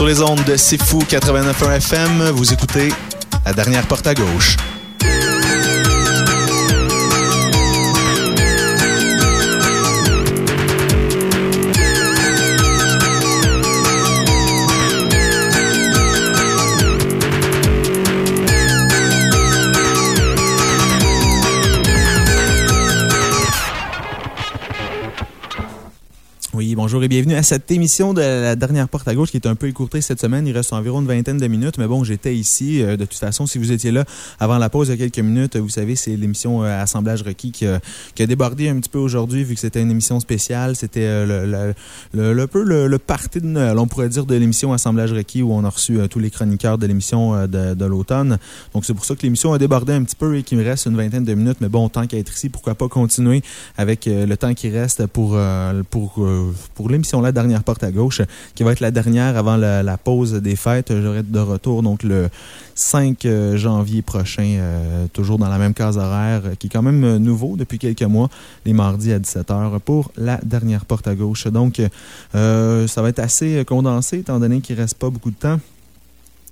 Sur les ondes de C'est Fou 89.1 FM, vous écoutez La dernière porte à gauche. Bienvenue à cette émission de la dernière porte à gauche qui est un peu écourtée cette semaine. Il reste environ une vingtaine de minutes, mais bon, j'étais ici. Euh, de toute façon, si vous étiez là avant la pause a quelques minutes, vous savez, c'est l'émission euh, Assemblage requis qui, a débordé un petit peu aujourd'hui vu que c'était une émission spéciale. C'était euh, le, le, peu le, party de Noël, on pourrait dire, de l'émission Assemblage requis où on a reçu tous les chroniqueurs de l'émission de, de l'automne. Donc, c'est pour ça que l'émission a débordé un petit peu et qu'il me reste une vingtaine de minutes. Mais bon, tant qu'à être ici, pourquoi pas continuer avec le temps qui reste pour, pour pour l'émission La Dernière Porte à Gauche, qui va être la dernière avant la, pause des fêtes. J'aurai de retour donc le 5 euh, janvier prochain, euh, toujours dans la même case horaire, qui est quand même euh, nouveau depuis quelques mois, les mardis à 17h pour La Dernière Porte à Gauche. Donc, ça va être assez condensé, étant donné qu'il ne reste pas beaucoup de temps.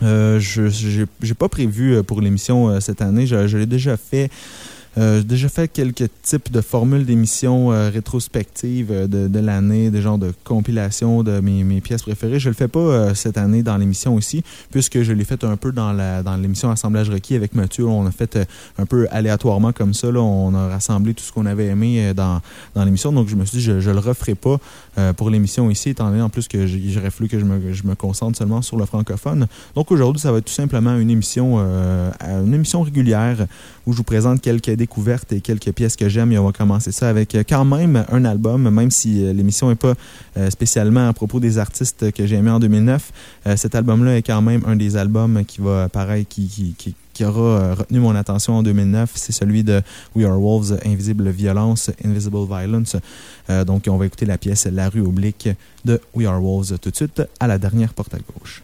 je n'ai pas prévu pour l'émission cette année. je l'ai déjà fait euh, j'ai déjà fait quelques types de formules d'émissions euh, rétrospectives euh, de, l'année, des genres de compilation de mes, pièces préférées. Je le fais pas cette année dans l'émission aussi, puisque je l'ai fait un peu dans l'émission Assemblage requis avec Mathieu. On a fait un peu aléatoirement comme ça. On a rassemblé tout ce qu'on avait aimé dans, dans l'émission. Donc, je me suis dit, je ne le referai pas pour l'émission ici, étant donné en plus que j'aurais fallu que je me, je me, concentre seulement sur le francophone. Donc, aujourd'hui, ça va être tout simplement une émission, une émission régulière où je vous présente quelques découvertes et quelques pièces que j'aime. Et on va commencer ça avec euh, quand même un album, même si euh, l'émission n'est pas euh, spécialement à propos des artistes que j'ai aimés en 2009. cet album-là est quand même un des albums qui va, pareil, qui, qui, qui aura retenu mon attention en 2009, c'est celui de We Are Wolves, Invisible Violence, Invisible Violence. donc, on va écouter la pièce La rue oblique de We Are Wolves tout de suite à la dernière porte à gauche.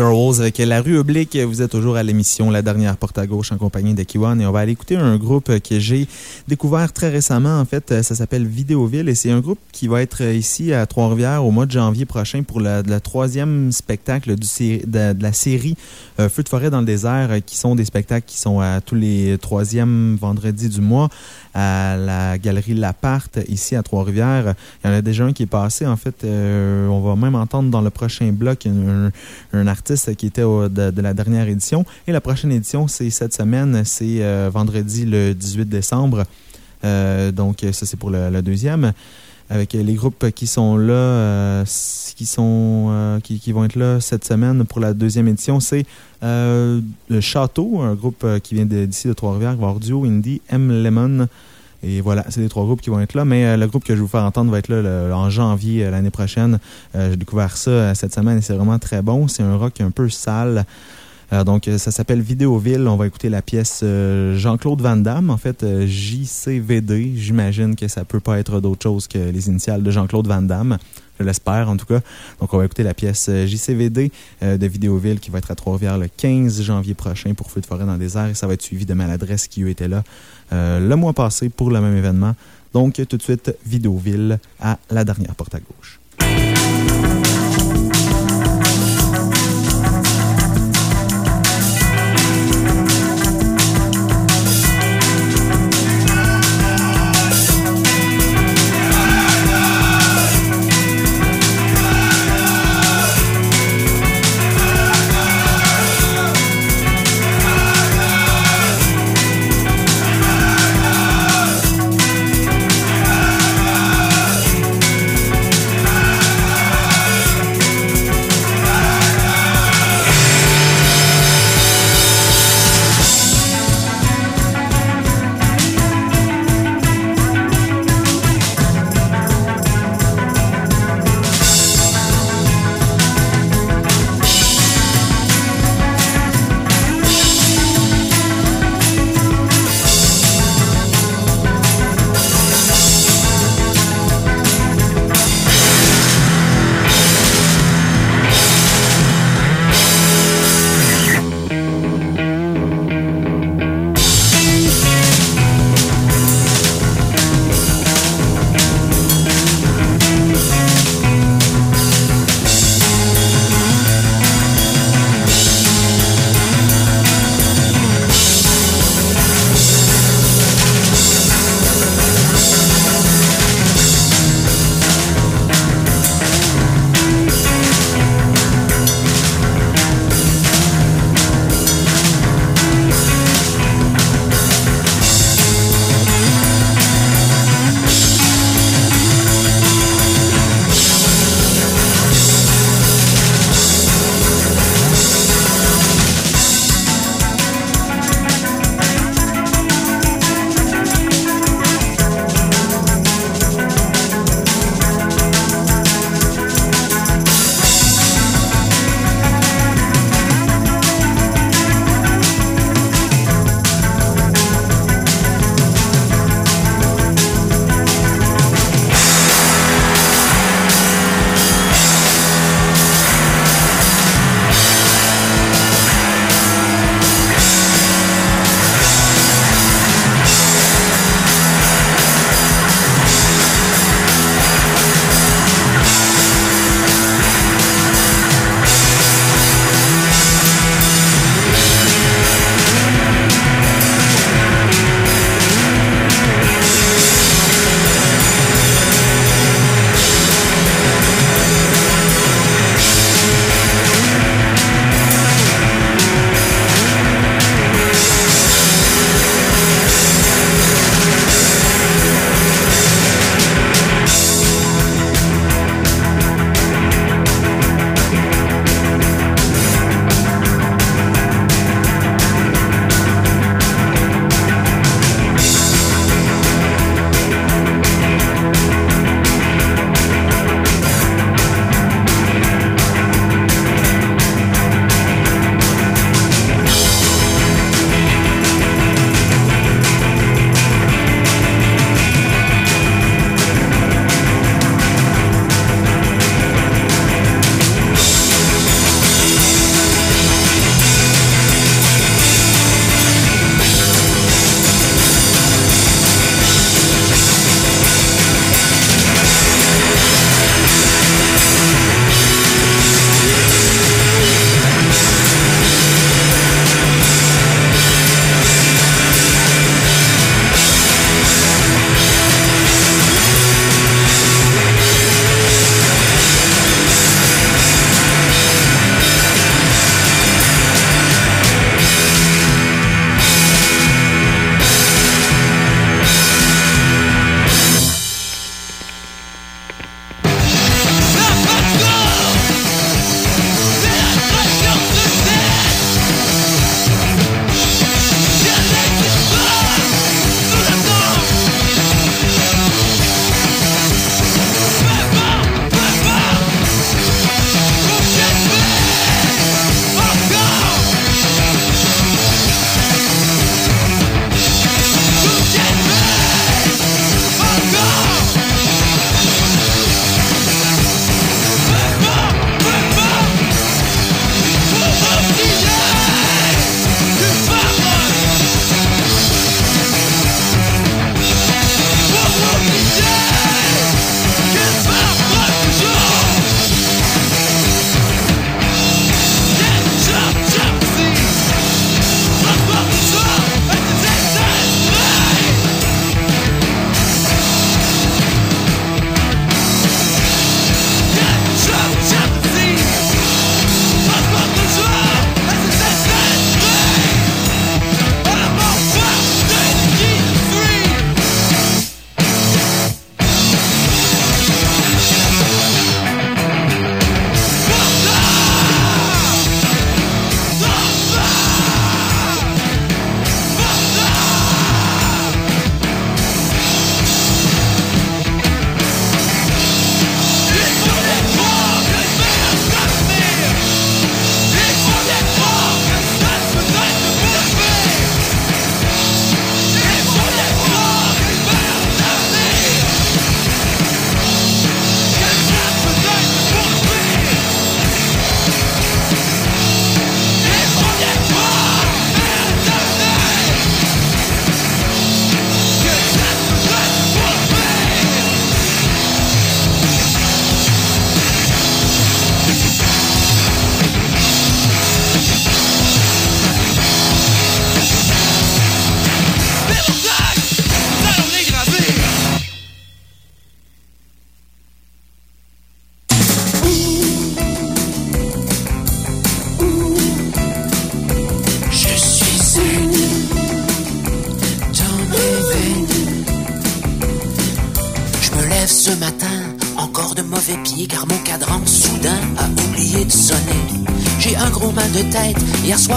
Werewolves avec la rue oblique. Vous êtes toujours à l'émission La dernière porte à gauche en compagnie de Kiwan et on va aller écouter un groupe que j'ai découvert très récemment. En fait, ça s'appelle Vidéoville et c'est un groupe qui va être ici à Trois-Rivières au mois de janvier prochain pour le, troisième spectacle de, la série euh, Feu de forêt dans le désert qui sont des spectacles qui sont à tous les troisièmes vendredis du mois à la galerie Laparte, ici à Trois-Rivières. Il y en a déjà un qui est passé. En fait, euh, on va même entendre dans le prochain bloc un, artiste qui était de, la dernière édition. Et la prochaine édition, c'est cette semaine, c'est euh, vendredi le 18 décembre. Euh, donc, ça, c'est pour le, deuxième avec les groupes qui sont là, qui, sont, qui, vont être là cette semaine pour la deuxième édition, c'est le Château, un groupe qui vient d'ici de, Trois-Rivières, Duo, Indie, M. Lemon, et voilà, c'est les trois groupes qui vont être là. Mais euh, le groupe que je vais vous faire entendre va être là en janvier euh, l'année prochaine. Euh, j'ai découvert ça cette semaine et c'est vraiment très bon. C'est un rock un peu sale. Donc, ça s'appelle Vidéoville. On va écouter la pièce Jean-Claude Van Damme. En fait, JCVD. J'imagine que ça peut pas être d'autre chose que les initiales de Jean-Claude Van Damme. Je l'espère, en tout cas. Donc, on va écouter la pièce euh, JCVD euh, de Vidéoville qui va être à Trois-Rivières le 15 janvier prochain pour Feu de forêt dans le désert. Et ça va être suivi de maladresse qui, eux, étaient là euh, le mois passé pour le même événement. Donc, tout de suite, Vidéoville à la dernière porte à gauche.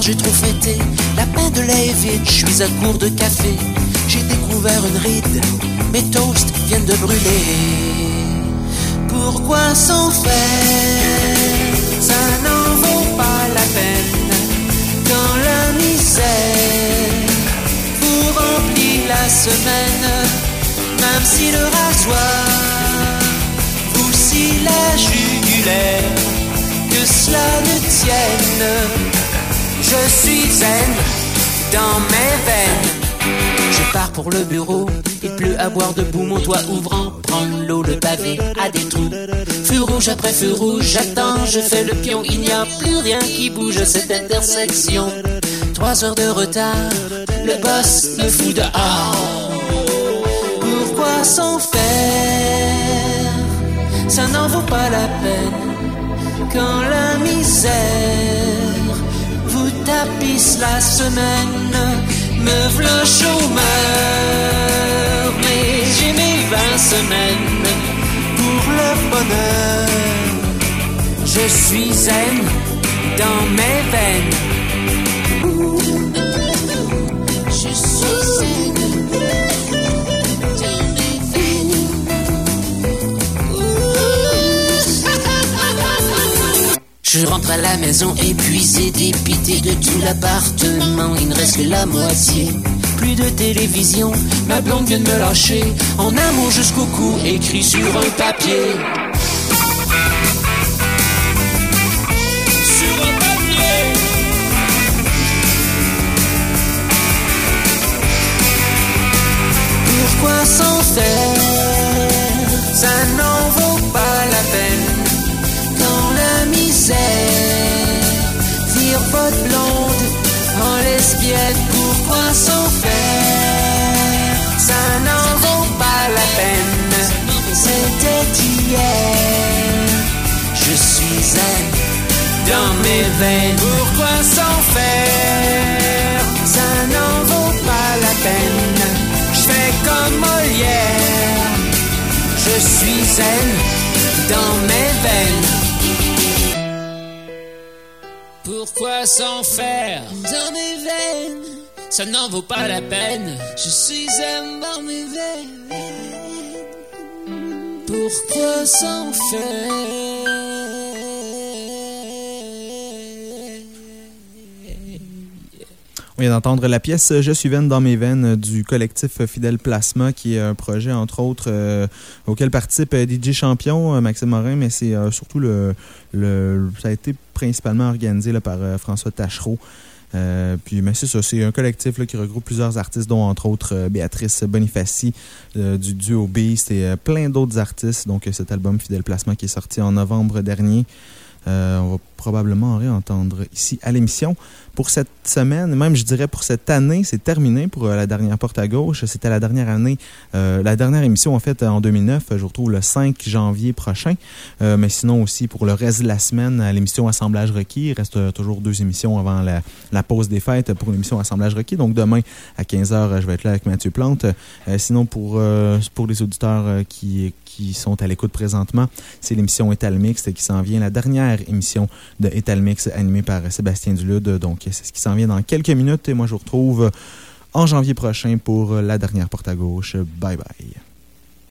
J'ai trop fêté. La pain de lait vide, je suis à court de café. J'ai découvert une ride, mes toasts viennent de brûler. Pourquoi s'en faire? Ça n'en vaut pas la peine quand la misère vous remplit la semaine, même si le rasoir vous scie la jugulaire, que cela ne tienne. Je suis zen dans mes veines. Je pars pour le bureau, il pleut à boire debout, mon toit ouvrant, prendre l'eau, le pavé à des trous. Feu rouge après feu rouge, j'attends, je fais le pion, il n'y a plus rien qui bouge à cette intersection. Trois heures de retard, le boss me fout dehors. Pourquoi s'en faire? Ça n'en vaut pas la peine quand la misère tapisse la semaine. Me v'là chômeur, mais j'ai mes vingt semaines pour le bonheur. Je suis zen dans mes veines. Je rentre à la maison épuisé, dépité de tout l'appartement. Il ne reste que la moitié. Plus de télévision, ma blonde vient de me lâcher. En amour jusqu'au cou, écrit sur un papier. Pourquoi s'en faire Ça n'en vaut pas la peine, c'était hier. Je suis zen dans mes veines, pourquoi s'en faire Ça n'en vaut pas la peine, je fais comme Molière. Je suis zen dans mes veines. Pourquoi s'en faire? Dans mes veines Ça n'en vaut pas la peine. Je suis zen dans mes veines. Pourquoi s'en faire? On vient d'entendre la pièce Je suis veine dans mes veines du collectif Fidèle Plasma, qui est un projet, entre autres, euh, auquel participe euh, DJ Champion, euh, Maxime Morin, mais c'est surtout le, le. Ça a été principalement organisé là, par François Tachereau. Euh, puis, mais c'est ça, c'est un collectif là, qui regroupe plusieurs artistes, dont entre autres Béatrice Bonifaci du duo Beast et plein d'autres artistes. Donc, cet album Fidèle Plasma qui est sorti en novembre dernier. Euh, on va probablement en réentendre ici à l'émission. Pour cette semaine, même je dirais pour cette année, c'est terminé pour euh, la dernière porte à gauche. C'était la dernière année, euh, la dernière émission en fait en 2009. Je vous retrouve le 5 janvier prochain. Mais sinon aussi pour le reste de la semaine, l'émission Assemblage requis. Il reste toujours deux émissions avant la, pause des fêtes pour l'émission Assemblage requis. Donc demain à 15h, je vais être là avec Mathieu Plante. Sinon pour, pour les auditeurs qui qui sont à l'écoute présentement, c'est l'émission Mixte qui s'en vient, la dernière émission de Mix animée par Sébastien Dulude. Donc, c'est ce qui s'en vient dans quelques minutes et moi, je vous retrouve en janvier prochain pour la dernière porte à gauche. Bye bye.